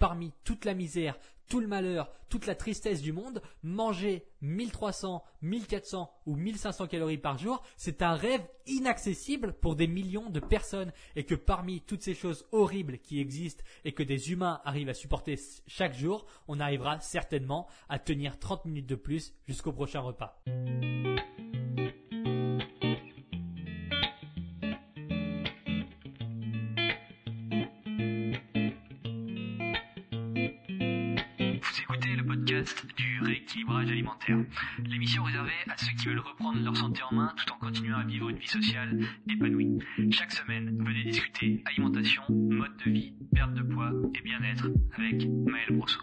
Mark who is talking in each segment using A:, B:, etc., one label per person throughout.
A: parmi toute la misère, tout le malheur, toute la tristesse du monde, manger 1300, 1400 ou 1500 calories par jour, c'est un rêve inaccessible pour des millions de personnes et que parmi toutes ces choses horribles qui existent et que des humains arrivent à supporter chaque jour, on arrivera certainement à tenir 30 minutes de plus jusqu'au prochain repas.
B: Rééquilibrage alimentaire. L'émission réservée à ceux qui veulent reprendre leur santé en main tout en continuant à vivre une vie sociale épanouie. Chaque semaine, venez discuter alimentation, mode de vie, perte de poids et bien-être avec Maël Brosso.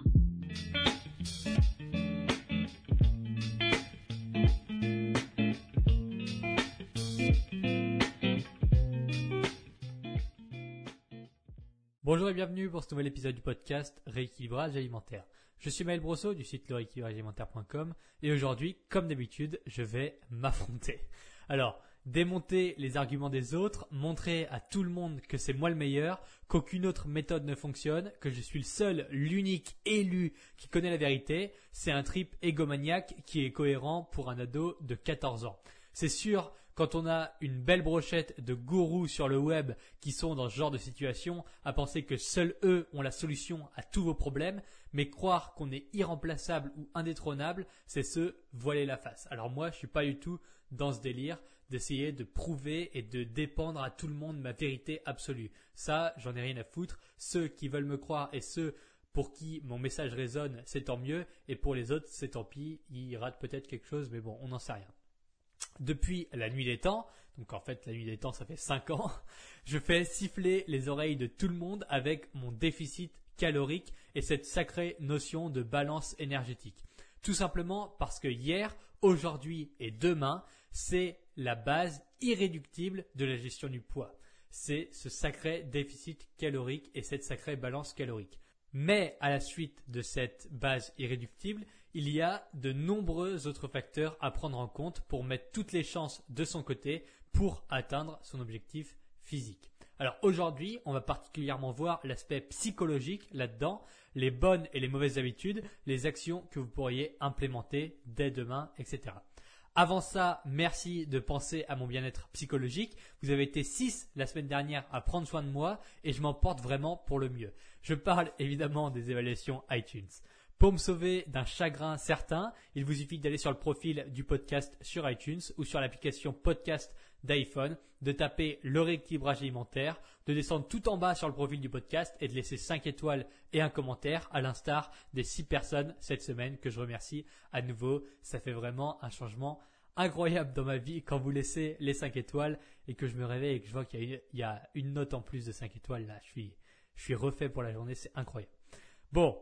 A: Bonjour et bienvenue pour ce nouvel épisode du podcast Rééquilibrage alimentaire. Je suis Maël Brosseau du site lerééquilibragealimentaire.com et aujourd'hui, comme d'habitude, je vais m'affronter. Alors, démonter les arguments des autres, montrer à tout le monde que c'est moi le meilleur, qu'aucune autre méthode ne fonctionne, que je suis le seul, l'unique élu qui connaît la vérité, c'est un trip égomaniaque qui est cohérent pour un ado de 14 ans. C'est sûr, quand on a une belle brochette de gourous sur le web qui sont dans ce genre de situation, à penser que seuls eux ont la solution à tous vos problèmes, mais croire qu'on est irremplaçable ou indétrônable, c'est se voiler la face. Alors moi, je suis pas du tout dans ce délire d'essayer de prouver et de dépendre à tout le monde ma vérité absolue. Ça, j'en ai rien à foutre. Ceux qui veulent me croire et ceux pour qui mon message résonne, c'est tant mieux, et pour les autres, c'est tant pis, ils ratent peut-être quelque chose, mais bon, on n'en sait rien depuis la nuit des temps, donc en fait la nuit des temps ça fait 5 ans, je fais siffler les oreilles de tout le monde avec mon déficit calorique et cette sacrée notion de balance énergétique. Tout simplement parce que hier, aujourd'hui et demain, c'est la base irréductible de la gestion du poids. C'est ce sacré déficit calorique et cette sacrée balance calorique. Mais à la suite de cette base irréductible, il y a de nombreux autres facteurs à prendre en compte pour mettre toutes les chances de son côté pour atteindre son objectif physique. Alors aujourd'hui, on va particulièrement voir l'aspect psychologique là-dedans, les bonnes et les mauvaises habitudes, les actions que vous pourriez implémenter dès demain, etc. Avant ça, merci de penser à mon bien-être psychologique. Vous avez été 6 la semaine dernière à prendre soin de moi et je m'en porte vraiment pour le mieux. Je parle évidemment des évaluations iTunes. Pour me sauver d'un chagrin certain, il vous suffit d'aller sur le profil du podcast sur iTunes ou sur l'application podcast d'iPhone, de taper le rééquilibrage alimentaire, de descendre tout en bas sur le profil du podcast et de laisser 5 étoiles et un commentaire à l'instar des 6 personnes cette semaine que je remercie à nouveau. Ça fait vraiment un changement incroyable dans ma vie quand vous laissez les 5 étoiles et que je me réveille et que je vois qu'il y, a une note en plus de 5 étoiles là. Je suis, je suis refait pour la journée. C'est incroyable. Bon,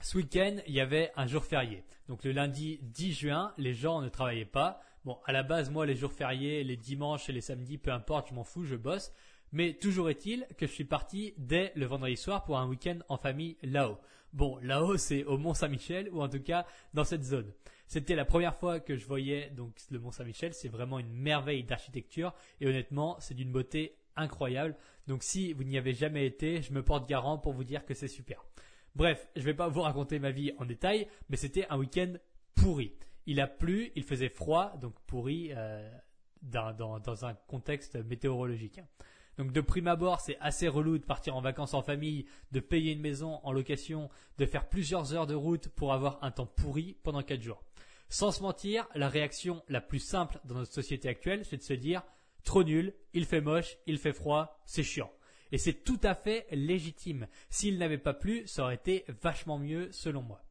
A: ce week-end, il y avait un jour férié. Donc le lundi 10 juin, les gens ne travaillaient pas. Bon, à la base, moi, les jours fériés, les dimanches et les samedis, peu importe, je m'en fous, je bosse. Mais toujours est-il que je suis parti dès le vendredi soir pour un week-end en famille là-haut. Bon, là-haut, c'est au Mont-Saint-Michel, ou en tout cas dans cette zone. C'était la première fois que je voyais donc le Mont-Saint-Michel. C'est vraiment une merveille d'architecture et honnêtement, c'est d'une beauté incroyable. Donc si vous n'y avez jamais été, je me porte garant pour vous dire que c'est super. Bref, je vais pas vous raconter ma vie en détail, mais c'était un week-end pourri. Il a plu, il faisait froid, donc pourri euh, dans, dans, un contexte météorologique. Donc de prime abord, c'est assez relou de partir en vacances en famille, de payer une maison en location, de faire plusieurs heures de route pour avoir un temps pourri pendant quatre jours. Sans se mentir, la réaction la plus simple dans notre société actuelle, c'est de se dire trop nul, il fait moche, il fait froid, c'est chiant. Et c'est tout à fait légitime. S'il n'avait pas plu, ça aurait été vachement mieux selon moi.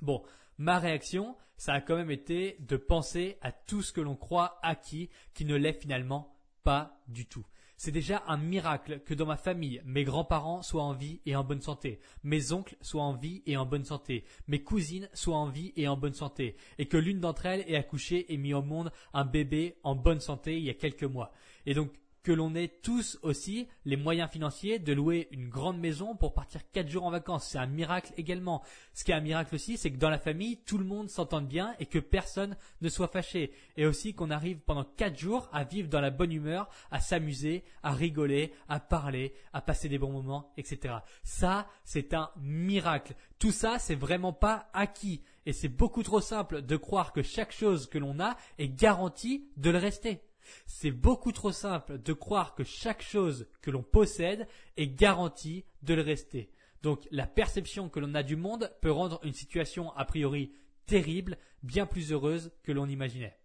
A: Bon, ma réaction, ça a quand même été de penser à tout ce que l'on croit acquis qui ne l'est finalement pas du tout. C'est déjà un miracle que dans ma famille, mes grands-parents soient en vie et en bonne santé, mes oncles soient en vie et en bonne santé, mes cousines soient en vie et en bonne santé, et que l'une d'entre elles ait accouché et mis au monde un bébé en bonne santé il y a quelques mois. Et donc, que l'on ait tous aussi les moyens financiers de louer une grande maison pour partir 4 jours en vacances. C'est un miracle également. Ce qui est un miracle aussi, c'est que dans la famille, tout le monde s'entende bien et que personne ne soit fâché. Et aussi qu'on arrive pendant 4 jours à vivre dans la bonne humeur, à s'amuser, à rigoler, à parler, à passer des bons moments, etc. Ça, c'est un miracle. Tout ça, c'est vraiment pas acquis. Et c'est beaucoup trop simple de croire que chaque chose que l'on a est garantie de le rester. C'est beaucoup trop simple de croire que chaque chose que l'on possède est garantie de le rester. Donc la perception que l'on a du monde peut rendre une situation a priori terrible bien plus heureuse que l'on imaginait.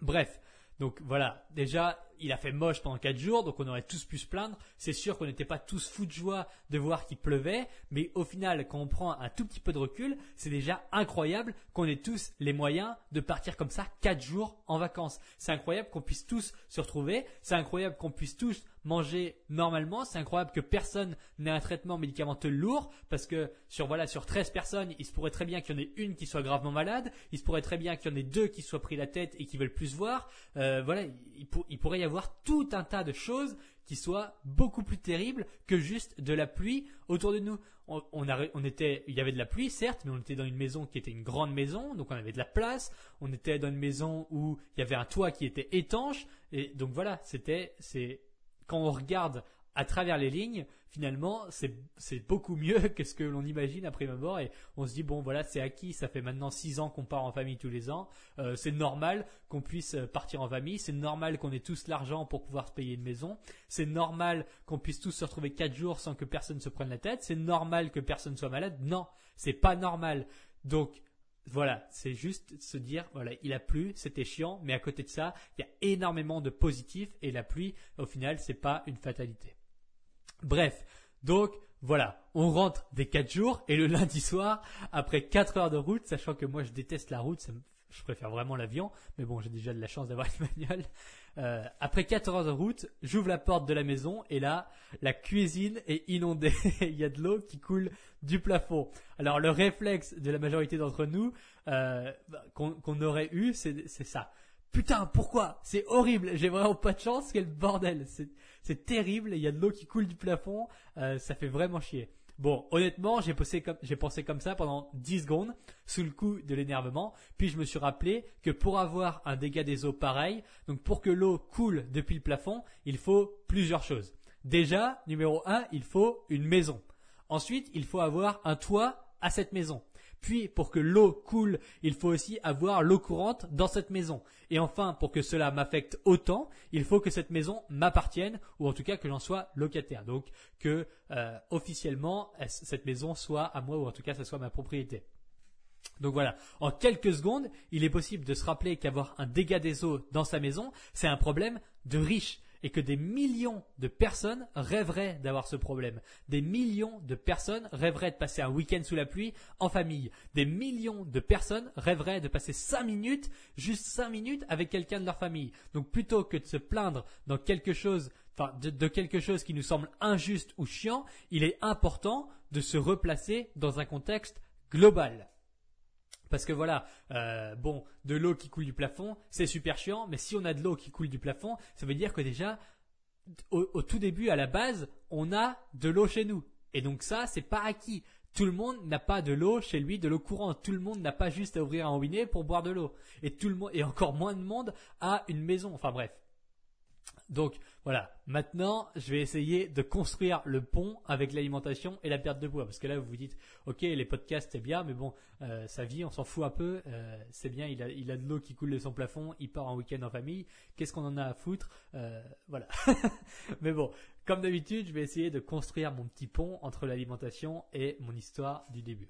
A: Bref, donc voilà, déjà, il a fait moche pendant 4 jours, donc on aurait tous pu se plaindre. C'est sûr qu'on n'était pas tous fous de joie de voir qu'il pleuvait, mais au final, quand on prend un tout petit peu de recul, c'est déjà incroyable qu'on ait tous les moyens de partir comme ça 4 jours en vacances. C'est incroyable qu'on puisse tous se retrouver, c'est incroyable qu'on puisse tous manger normalement. C'est incroyable que personne n'ait un traitement médicamenteux lourd parce que sur voilà sur 13 personnes, il se pourrait très bien qu'il y en ait une qui soit gravement malade, il se pourrait très bien qu'il y en ait deux qui soient pris la tête et qui veulent plus voir. Euh, voilà, il, pourrait y avoir tout un tas de choses qui soient beaucoup plus terribles que juste de la pluie autour de nous. On, on, était, il y avait de la pluie certes, mais on était dans une maison qui était une grande maison, donc on avait de la place. On était dans une maison où il y avait un toit qui était étanche, et donc voilà, c'était, c'est quand on regarde à travers les lignes, finalement, c'est beaucoup mieux que ce que l'on imagine après ma mort. Et on se dit, bon, voilà, c'est acquis. Ça fait maintenant six ans qu'on part en famille tous les ans. Euh, c'est normal qu'on puisse partir en famille. C'est normal qu'on ait tous l'argent pour pouvoir se payer une maison. C'est normal qu'on puisse tous se retrouver quatre jours sans que personne se prenne la tête. C'est normal que personne soit malade. Non, c'est pas normal. Donc, voilà, c'est juste se dire, voilà, il a plu, c'était chiant, mais à côté de ça, il y a énormément de positifs et la pluie, au final, c'est pas une fatalité. Bref, donc voilà, on rentre des 4 jours et le lundi soir, après 4 heures de route, sachant que moi je déteste la route, je préfère vraiment l'avion, mais bon, j'ai déjà de la chance d'avoir une bagnole. Euh, après 4 heures de route, j'ouvre la porte de la maison et là, la cuisine est inondée. Il y a de l'eau qui coule du plafond. Alors le réflexe de la majorité d'entre nous euh, qu'on aurait eu, c'est ça. Putain, pourquoi? C'est horrible. J'ai vraiment pas de chance. Quel bordel. C'est terrible. Il y a de l'eau qui coule du plafond. Euh, ça fait vraiment chier. Bon, honnêtement, j'ai pensé, comme, j'ai pensé comme ça pendant 10 secondes, sous le coup de l'énervement, puis je me suis rappelé que pour avoir un dégât des eaux pareil, donc pour que l'eau coule depuis le plafond, il faut plusieurs choses. Déjà, numéro 1, il faut une maison. Ensuite, il faut avoir un toit à cette maison. Puis, pour que l'eau coule, il faut aussi avoir l'eau courante dans cette maison. Et enfin, pour que cela m'affecte autant, il faut que cette maison m'appartienne, ou en tout cas que j'en sois locataire. Donc, que euh, officiellement, cette maison soit à moi, ou en tout cas, ça soit ma propriété. Donc voilà, en quelques secondes, il est possible de se rappeler qu'avoir un dégât des eaux dans sa maison, c'est un problème de riche et que des millions de personnes rêveraient d'avoir ce problème. Des millions de personnes rêveraient de passer un week-end sous la pluie en famille. Des millions de personnes rêveraient de passer cinq minutes, juste cinq minutes avec quelqu'un de leur famille. Donc plutôt que de se plaindre dans quelque chose, enfin de, de quelque chose qui nous semble injuste ou chiant, il est important de se replacer dans un contexte global. Parce que voilà, euh, bon, de l'eau qui coule du plafond, c'est super chiant, mais si on a de l'eau qui coule du plafond, ça veut dire que déjà, au, tout début, à la base, on a de l'eau chez nous. Et donc ça, c'est pas acquis. Tout le monde n'a pas de l'eau chez lui, de l'eau courante. Tout le monde n'a pas juste à ouvrir un robinet pour boire de l'eau. Et tout le monde, et encore moins de monde a une maison. Enfin bref. Donc voilà, maintenant je vais essayer de construire le pont avec l'alimentation et la perte de poids. Parce que là vous vous dites, ok les podcasts c'est bien, mais bon, euh, sa vie on s'en fout un peu, euh, c'est bien, il a, a de l'eau qui coule de son plafond, il part en week-end en famille, qu'est-ce qu'on en a à foutre? Euh, Voilà. mais bon, comme d'habitude je vais essayer de construire mon petit pont entre l'alimentation et mon histoire du début.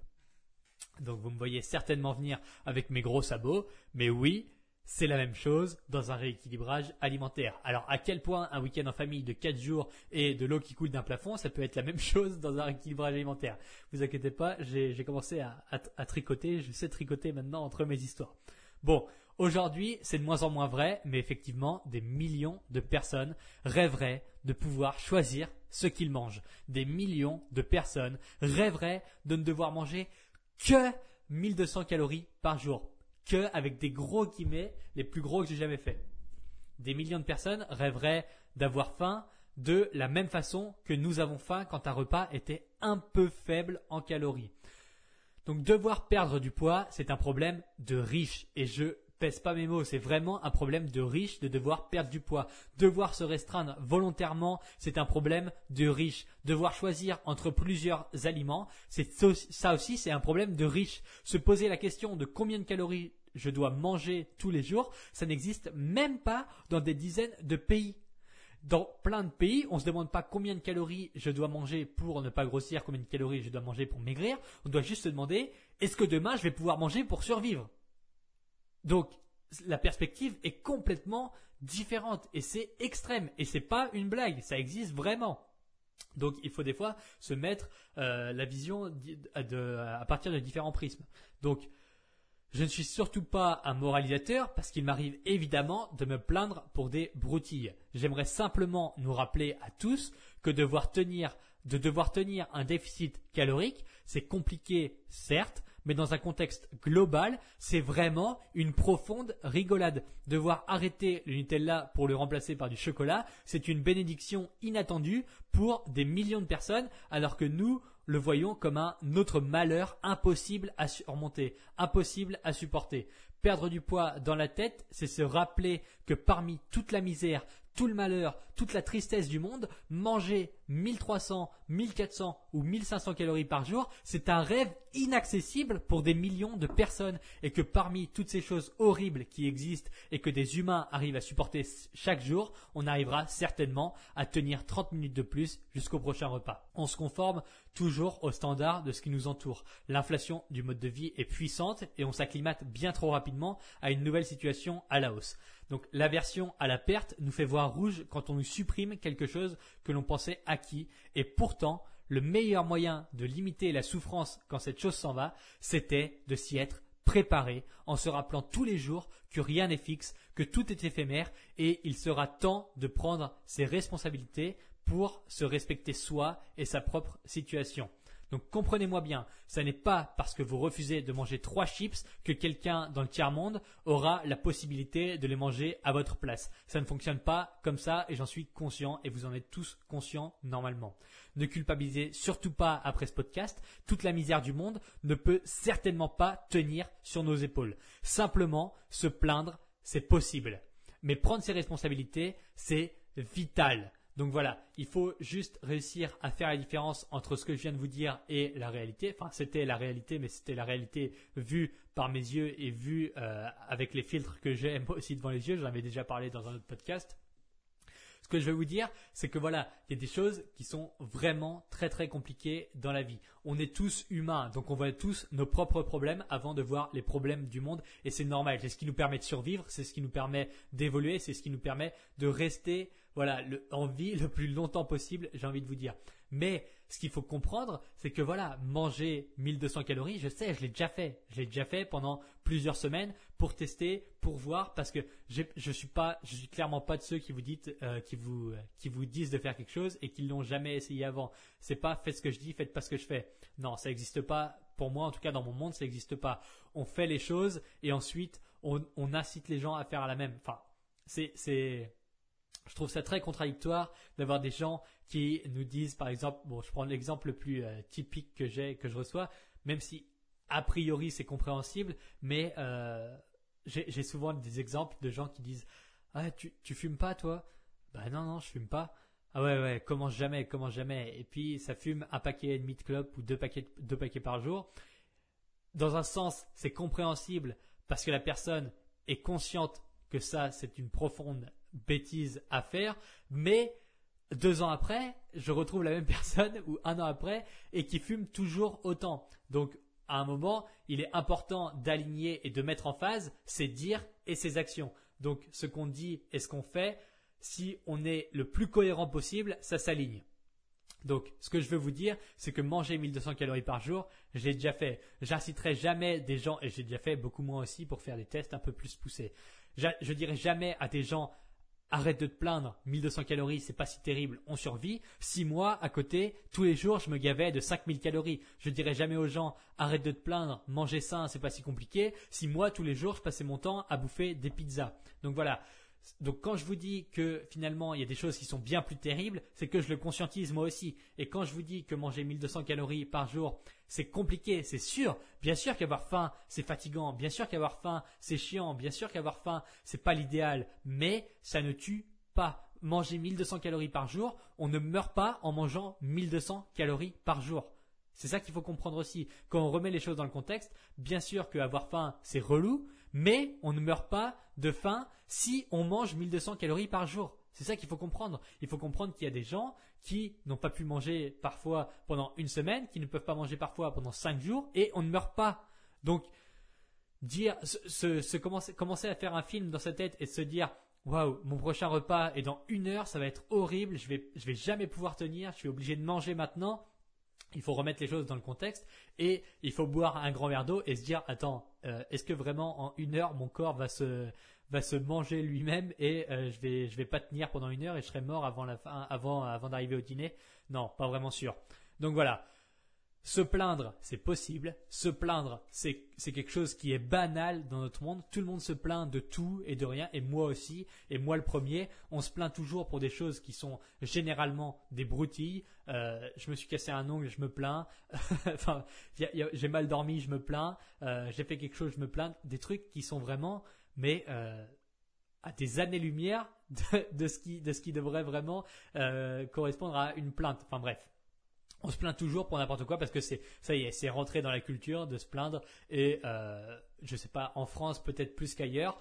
A: Donc vous me voyez certainement venir avec mes gros sabots, mais oui, c'est la même chose dans un rééquilibrage alimentaire. Alors à quel point un week-end en famille de 4 jours et de l'eau qui coule d'un plafond, ça peut être la même chose dans un rééquilibrage alimentaire? Vous inquiétez pas, j'ai commencé à, tricoter, je sais tricoter maintenant entre mes histoires. Bon, aujourd'hui c'est de moins en moins vrai, mais effectivement des millions de personnes rêveraient de pouvoir choisir ce qu'ils mangent. Des millions de personnes rêveraient de ne devoir manger que 1200 calories par jour que avec des gros guillemets, les plus gros que j'ai jamais fait. des millions de personnes rêveraient d'avoir faim de la même façon que nous avons faim quand un repas était un peu faible en calories. Donc devoir perdre du poids, c'est un problème de riche. Et je pèse pas mes mots, c'est vraiment un problème de riche de devoir perdre du poids. Devoir se restreindre volontairement, c'est un problème de riche. Devoir choisir entre plusieurs aliments, c'est ça aussi, c'est un problème de riche. Se poser la question de combien de calories je dois manger tous les jours, ça n'existe même pas dans des dizaines de pays. Dans plein de pays, on ne se demande pas combien de calories je dois manger pour ne pas grossir, combien de calories je dois manger pour maigrir. On doit juste se demander est-ce que demain je vais pouvoir manger pour survivre? Donc la perspective est complètement différente et c'est extrême et c'est pas une blague, ça existe vraiment. Donc il faut des fois se mettre euh, la vision à partir de différents prismes. Donc je ne suis surtout pas un moralisateur parce qu'il m'arrive évidemment de me plaindre pour des broutilles. J'aimerais simplement nous rappeler à tous que devoir tenir, de devoir tenir un déficit calorique, c'est compliqué certes, mais dans un contexte global, c'est vraiment une profonde rigolade. Devoir arrêter le Nutella pour le remplacer par du chocolat, c'est une bénédiction inattendue pour des millions de personnes, alors que nous, le voyons comme un autre malheur impossible à surmonter, impossible à supporter. Perdre du poids dans la tête, c'est se rappeler que parmi toute la misère, tout le malheur, toute la tristesse du monde, manger 1300, 1400 ou 1500 calories par jour, c'est un rêve inaccessible pour des millions de personnes et que parmi toutes ces choses horribles qui existent et que des humains arrivent à supporter chaque jour, on arrivera certainement à tenir 30 minutes de plus jusqu'au prochain repas. On se conforme toujours aux standards de ce qui nous entoure. L'inflation du mode de vie est puissante et on s'acclimate bien trop rapidement à une nouvelle situation à la hausse. Donc l'aversion à la perte nous fait voir rouge quand on nous supprime quelque chose que l'on pensait acquis et pourtant le meilleur moyen de limiter la souffrance quand cette chose s'en va, c'était de s'y être préparé en se rappelant tous les jours que rien n'est fixe, que tout est éphémère et il sera temps de prendre ses responsabilités pour se respecter soi et sa propre situation. Donc comprenez-moi bien, ça n'est pas parce que vous refusez de manger trois chips que quelqu'un dans le tiers-monde aura la possibilité de les manger à votre place. Ça ne fonctionne pas comme ça et j'en suis conscient et vous en êtes tous conscients normalement. Ne culpabilisez surtout pas après ce podcast, toute la misère du monde ne peut certainement pas tenir sur nos épaules. Simplement, se plaindre, c'est possible. Mais prendre ses responsabilités, c'est vital. Donc voilà, il faut juste réussir à faire la différence entre ce que je viens de vous dire et la réalité. Enfin, c'était la réalité, mais c'était la réalité vue par mes yeux et vue euh, avec les filtres que j'ai aussi devant les yeux. J'en avais déjà parlé dans un autre podcast. Ce que je vais vous dire, c'est que voilà, il y a des choses qui sont vraiment très très compliquées dans la vie. On est tous humains, donc on voit tous nos propres problèmes avant de voir les problèmes du monde, et c'est normal. C'est ce qui nous permet de survivre, c'est ce qui nous permet d'évoluer, c'est ce qui nous permet de rester voilà, en vie le plus longtemps possible, j'ai envie de vous dire. Mais ce qu'il faut comprendre, c'est que voilà, manger 1200 calories, je sais, je l'ai déjà fait. Je l'ai déjà fait pendant plusieurs semaines pour tester, pour voir, parce que je suis pas, je suis clairement pas de ceux qui vous dites, euh, qui vous, qui vous disent de faire quelque chose et qui l'ont jamais essayé avant. C'est pas faites ce que je dis, faites pas ce que je fais. Non, ça n'existe pas. Pour moi, en tout cas dans mon monde, ça n'existe pas. On fait les choses et ensuite on, on incite les gens à faire la même. Enfin, c'est, c'est, je trouve ça très contradictoire d'avoir des gens qui nous disent, par exemple, bon, je prends l'exemple le plus euh, typique que j'ai, que je reçois, même si a priori c'est compréhensible, mais euh, j'ai souvent des exemples de gens qui disent, ah, tu, fumes pas toi? Bah non, non, je fume pas. Ah ouais, ouais, commence jamais, commence jamais. Et puis ça fume un paquet et demi de clopes ou deux paquets, deux paquets par jour. Dans un sens, c'est compréhensible parce que la personne est consciente que ça, c'est une profonde bêtise à faire, mais deux ans après, je retrouve la même personne ou un an après et qui fume toujours autant. Donc, à un moment, il est important d'aligner et de mettre en phase ses dires et ses actions. Donc, ce qu'on dit et ce qu'on fait, si on est le plus cohérent possible, ça s'aligne. Donc, ce que je veux vous dire, c'est que manger 1200 calories par jour, j'ai déjà fait. J'inciterai jamais des gens, et j'ai déjà fait beaucoup moins aussi pour faire des tests un peu plus poussés. Je, je dirais jamais à des gens, arrête de te plaindre, 1200 calories, c'est pas si terrible, on survit. Six mois à côté, tous les jours, je me gavais de 5000 calories. Je dirais jamais aux gens, arrête de te plaindre, manger sain, c'est pas si compliqué. Six mois, tous les jours, je passais mon temps à bouffer des pizzas. Donc voilà. Donc quand je vous dis que finalement il y a des choses qui sont bien plus terribles, c'est que je le conscientise moi aussi. Et quand je vous dis que manger 1200 calories par jour, c'est compliqué, c'est sûr. Bien sûr qu'avoir faim, c'est fatigant. Bien sûr qu'avoir faim, c'est chiant. Bien sûr qu'avoir faim, c'est pas l'idéal. Mais ça ne tue pas. Manger 1200 calories par jour, on ne meurt pas en mangeant 1200 calories par jour. C'est ça qu'il faut comprendre aussi. Quand on remet les choses dans le contexte, bien sûr qu'avoir faim, c'est relou, mais on ne meurt pas de faim si on mange 1200 calories par jour. C'est ça qu'il faut comprendre. Il faut comprendre qu'il y a des gens qui n'ont pas pu manger parfois pendant une semaine, qui ne peuvent pas manger parfois pendant cinq jours, et on ne meurt pas. Donc, dire, se, commencer, commencer à faire un film dans sa tête et se dire, waouh, mon prochain repas est dans une heure, ça va être horrible, je vais, je vais jamais pouvoir tenir, je suis obligé de manger maintenant il faut remettre les choses dans le contexte et il faut boire un grand verre d'eau et se dire attends euh, est-ce que vraiment en une heure mon corps va se va se manger lui-même et euh, je vais je vais pas tenir pendant une heure et je serai mort avant la fin avant avant d'arriver au dîner? Non pas vraiment sûr. Donc voilà se plaindre, c'est possible. Se plaindre, c'est quelque chose qui est banal dans notre monde. Tout le monde se plaint de tout et de rien, et moi aussi, et moi le premier. On se plaint toujours pour des choses qui sont généralement des broutilles. Euh, je me suis cassé un ongle, je me plains. j'ai mal dormi, je me plains. Euh, j'ai fait quelque chose, je me plains. Des trucs qui sont vraiment, mais euh, à des années-lumière de, de ce qui devrait vraiment correspondre à une plainte. Enfin bref on se plaint toujours pour n'importe quoi parce que c'est ça y est, c'est rentré dans la culture de se plaindre et euh, je sais pas en France peut-être plus qu'ailleurs.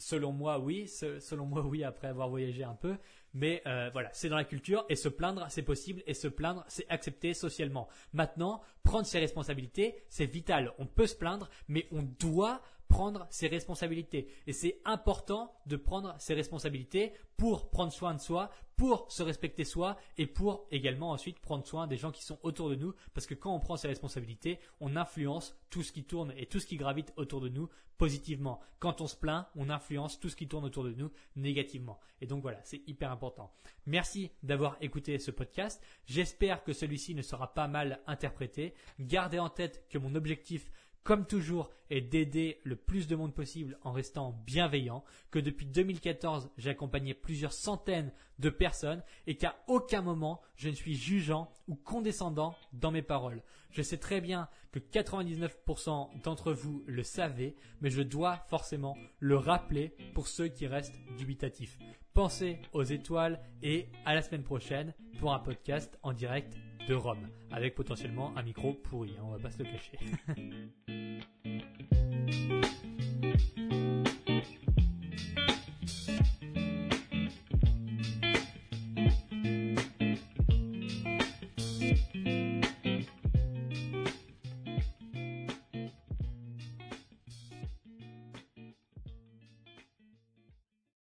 A: Selon moi, oui. selon moi, oui. Après avoir voyagé un peu, mais euh, voilà, c'est dans la culture et se plaindre, c'est possible et se plaindre, c'est accepté socialement. Maintenant, prendre ses responsabilités, c'est vital. On peut se plaindre, mais on doit prendre ses responsabilités. Et c'est important de prendre ses responsabilités pour prendre soin de soi, pour se respecter soi et pour également ensuite prendre soin des gens qui sont autour de nous. Parce que quand on prend ses responsabilités, on influence tout ce qui tourne et tout ce qui gravite autour de nous positivement. Quand on se plaint, on influence tout ce qui tourne autour de nous négativement. Et donc voilà, c'est hyper important. Merci d'avoir écouté ce podcast. J'espère que celui-ci ne sera pas mal interprété. Gardez en tête que mon objectif comme toujours, est d'aider le plus de monde possible en restant bienveillant, que depuis 2014, j'ai accompagné plusieurs centaines de personnes et qu'à aucun moment, je ne suis jugeant ou condescendant dans mes paroles. Je sais très bien que 99% d'entre vous le savez, mais je dois forcément le rappeler pour ceux qui restent dubitatifs. Pensez aux étoiles et à la semaine prochaine pour un podcast en direct de Rome, avec potentiellement un micro pourri, hein, on va pas se le cacher.